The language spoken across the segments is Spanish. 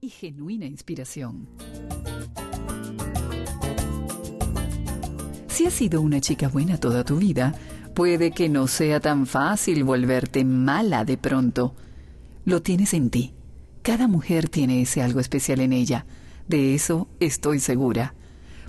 y genuina inspiración. Si has sido una chica buena toda tu vida, puede que no sea tan fácil volverte mala de pronto. Lo tienes en ti. Cada mujer tiene ese algo especial en ella. De eso estoy segura.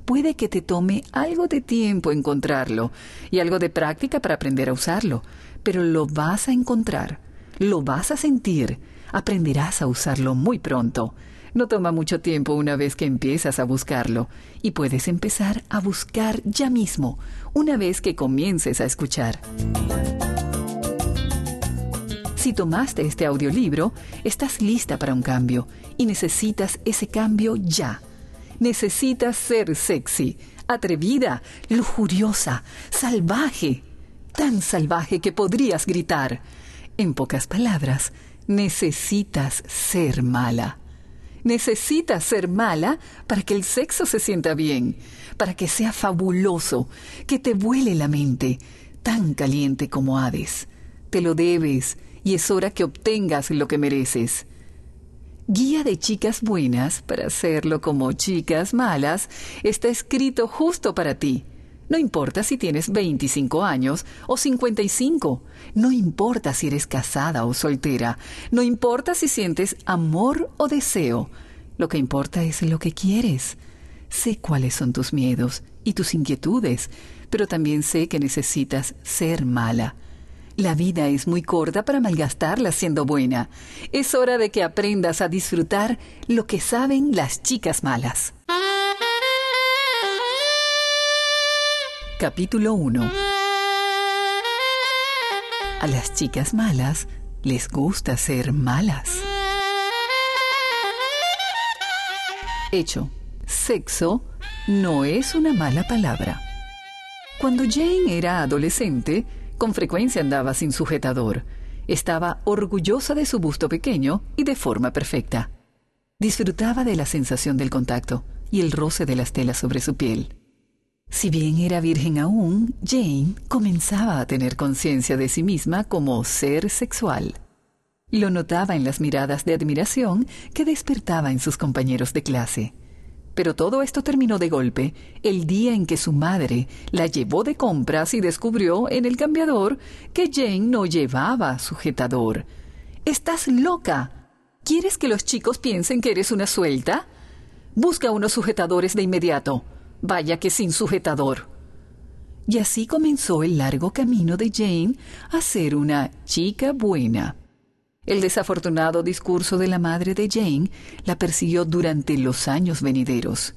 Puede que te tome algo de tiempo encontrarlo y algo de práctica para aprender a usarlo, pero lo vas a encontrar, lo vas a sentir, aprenderás a usarlo muy pronto. No toma mucho tiempo una vez que empiezas a buscarlo y puedes empezar a buscar ya mismo, una vez que comiences a escuchar. Si tomaste este audiolibro, estás lista para un cambio y necesitas ese cambio ya. Necesitas ser sexy, atrevida, lujuriosa, salvaje, tan salvaje que podrías gritar. En pocas palabras, necesitas ser mala. Necesitas ser mala para que el sexo se sienta bien, para que sea fabuloso, que te vuele la mente, tan caliente como Hades. Te lo debes y es hora que obtengas lo que mereces. Guía de chicas buenas para hacerlo como chicas malas está escrito justo para ti. No importa si tienes 25 años o 55. No importa si eres casada o soltera. No importa si sientes amor o deseo. Lo que importa es lo que quieres. Sé cuáles son tus miedos y tus inquietudes, pero también sé que necesitas ser mala. La vida es muy corta para malgastarla siendo buena. Es hora de que aprendas a disfrutar lo que saben las chicas malas. Capítulo 1 A las chicas malas les gusta ser malas. Hecho, sexo no es una mala palabra. Cuando Jane era adolescente, con frecuencia andaba sin sujetador. Estaba orgullosa de su busto pequeño y de forma perfecta. Disfrutaba de la sensación del contacto y el roce de las telas sobre su piel. Si bien era virgen aún, Jane comenzaba a tener conciencia de sí misma como ser sexual. Lo notaba en las miradas de admiración que despertaba en sus compañeros de clase. Pero todo esto terminó de golpe el día en que su madre la llevó de compras y descubrió en el cambiador que Jane no llevaba sujetador. Estás loca. ¿Quieres que los chicos piensen que eres una suelta? Busca unos sujetadores de inmediato. Vaya que sin sujetador. Y así comenzó el largo camino de Jane a ser una chica buena. El desafortunado discurso de la madre de Jane la persiguió durante los años venideros.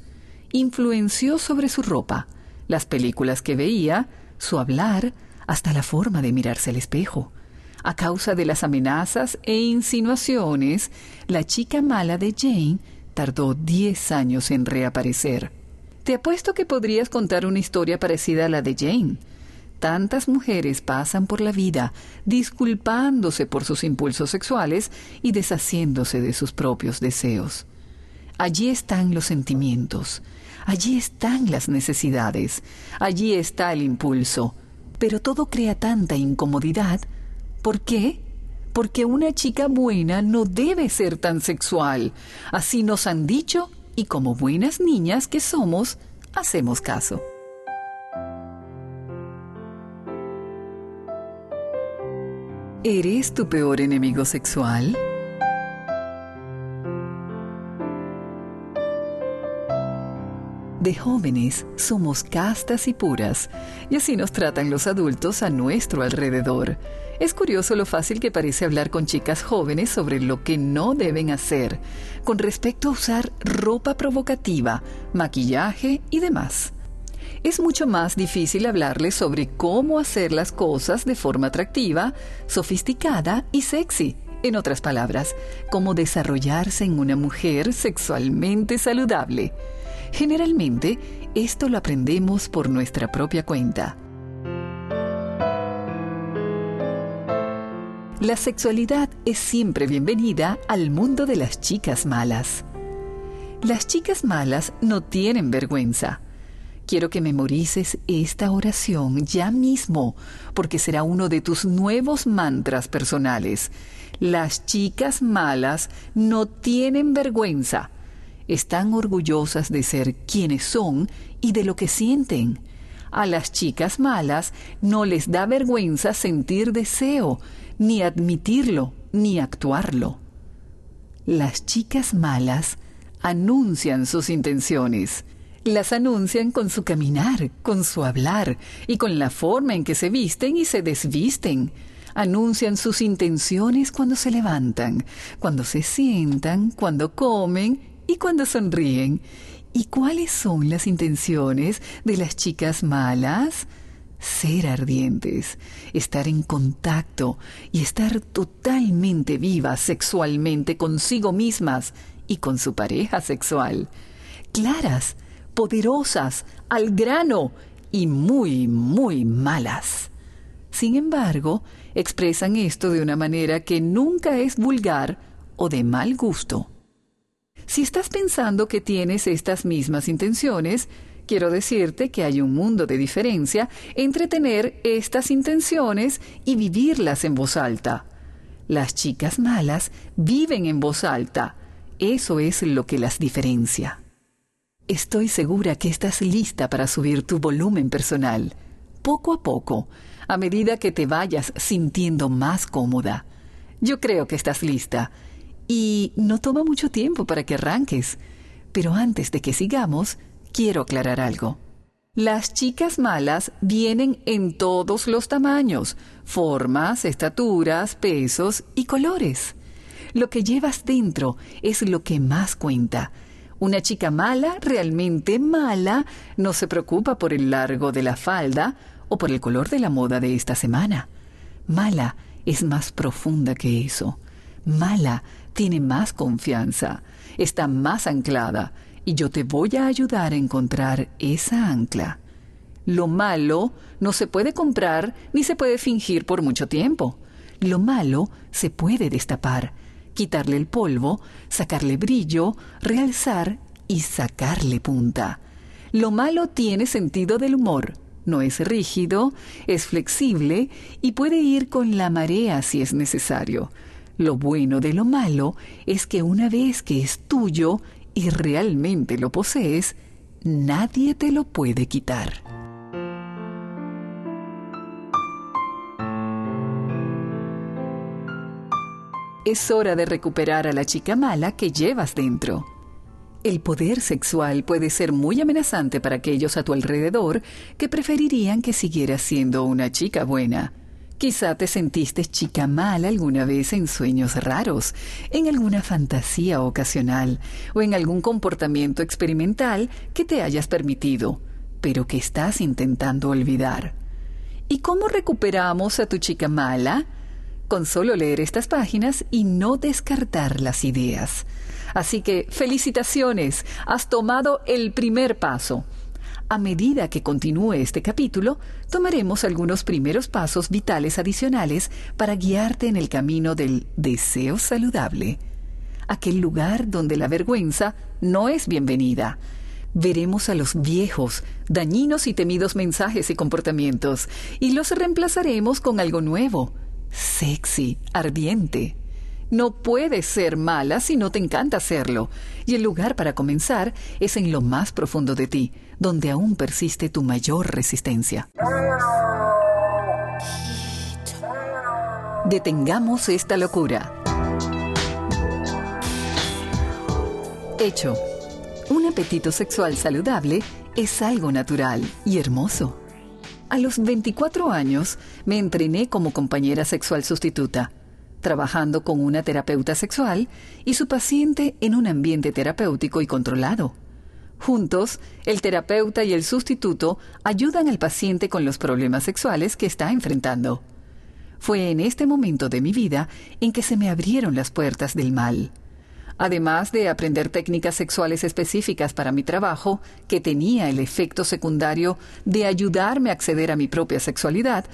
Influenció sobre su ropa, las películas que veía, su hablar, hasta la forma de mirarse al espejo. A causa de las amenazas e insinuaciones, la chica mala de Jane tardó diez años en reaparecer. Te apuesto que podrías contar una historia parecida a la de Jane. Tantas mujeres pasan por la vida disculpándose por sus impulsos sexuales y deshaciéndose de sus propios deseos. Allí están los sentimientos, allí están las necesidades, allí está el impulso, pero todo crea tanta incomodidad. ¿Por qué? Porque una chica buena no debe ser tan sexual. Así nos han dicho y como buenas niñas que somos, hacemos caso. ¿Eres tu peor enemigo sexual? De jóvenes somos castas y puras, y así nos tratan los adultos a nuestro alrededor. Es curioso lo fácil que parece hablar con chicas jóvenes sobre lo que no deben hacer, con respecto a usar ropa provocativa, maquillaje y demás. Es mucho más difícil hablarles sobre cómo hacer las cosas de forma atractiva, sofisticada y sexy. En otras palabras, cómo desarrollarse en una mujer sexualmente saludable. Generalmente, esto lo aprendemos por nuestra propia cuenta. La sexualidad es siempre bienvenida al mundo de las chicas malas. Las chicas malas no tienen vergüenza. Quiero que memorices esta oración ya mismo, porque será uno de tus nuevos mantras personales. Las chicas malas no tienen vergüenza. Están orgullosas de ser quienes son y de lo que sienten. A las chicas malas no les da vergüenza sentir deseo, ni admitirlo, ni actuarlo. Las chicas malas anuncian sus intenciones. Las anuncian con su caminar, con su hablar y con la forma en que se visten y se desvisten. Anuncian sus intenciones cuando se levantan, cuando se sientan, cuando comen y cuando sonríen. ¿Y cuáles son las intenciones de las chicas malas? Ser ardientes, estar en contacto y estar totalmente vivas sexualmente consigo mismas y con su pareja sexual. Claras, poderosas, al grano y muy, muy malas. Sin embargo, expresan esto de una manera que nunca es vulgar o de mal gusto. Si estás pensando que tienes estas mismas intenciones, quiero decirte que hay un mundo de diferencia entre tener estas intenciones y vivirlas en voz alta. Las chicas malas viven en voz alta. Eso es lo que las diferencia. Estoy segura que estás lista para subir tu volumen personal, poco a poco, a medida que te vayas sintiendo más cómoda. Yo creo que estás lista. Y no toma mucho tiempo para que arranques. Pero antes de que sigamos, quiero aclarar algo. Las chicas malas vienen en todos los tamaños, formas, estaturas, pesos y colores. Lo que llevas dentro es lo que más cuenta una chica mala, realmente mala, no se preocupa por el largo de la falda o por el color de la moda de esta semana. Mala es más profunda que eso. Mala tiene más confianza, está más anclada, y yo te voy a ayudar a encontrar esa ancla. Lo malo no se puede comprar ni se puede fingir por mucho tiempo. Lo malo se puede destapar quitarle el polvo, sacarle brillo, realzar y sacarle punta. Lo malo tiene sentido del humor. No es rígido, es flexible y puede ir con la marea si es necesario. Lo bueno de lo malo es que una vez que es tuyo y realmente lo posees, nadie te lo puede quitar. es hora de recuperar a la chica mala que llevas dentro. El poder sexual puede ser muy amenazante para aquellos a tu alrededor que preferirían que siguieras siendo una chica buena. Quizá te sentiste chica mala alguna vez en sueños raros, en alguna fantasía ocasional o en algún comportamiento experimental que te hayas permitido, pero que estás intentando olvidar. ¿Y cómo recuperamos a tu chica mala? con solo leer estas páginas y no descartar las ideas. Así que felicitaciones, has tomado el primer paso. A medida que continúe este capítulo, tomaremos algunos primeros pasos vitales adicionales para guiarte en el camino del deseo saludable, aquel lugar donde la vergüenza no es bienvenida. Veremos a los viejos, dañinos y temidos mensajes y comportamientos y los reemplazaremos con algo nuevo, sexy, ardiente. No puedes ser mala si no te encanta serlo, y el lugar para comenzar es en lo más profundo de ti, donde aún persiste tu mayor resistencia. Detengamos esta locura. Hecho. Un apetito sexual saludable es algo natural y hermoso. A los 24 años me entrené como compañera sexual sustituta, trabajando con una terapeuta sexual y su paciente en un ambiente terapéutico y controlado. Juntos, el terapeuta y el sustituto ayudan al paciente con los problemas sexuales que está enfrentando. Fue en este momento de mi vida en que se me abrieron las puertas del mal además de aprender técnicas sexuales específicas para mi trabajo, que tenía el efecto secundario de ayudarme a acceder a mi propia sexualidad,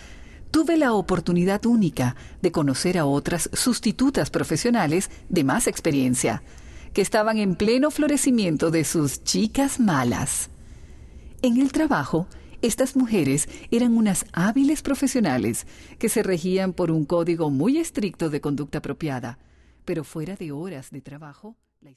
tuve la oportunidad única de conocer a otras sustitutas profesionales de más experiencia, que estaban en pleno florecimiento de sus chicas malas. En el trabajo, estas mujeres eran unas hábiles profesionales que se regían por un código muy estricto de conducta apropiada, pero fuera de horas de trabajo,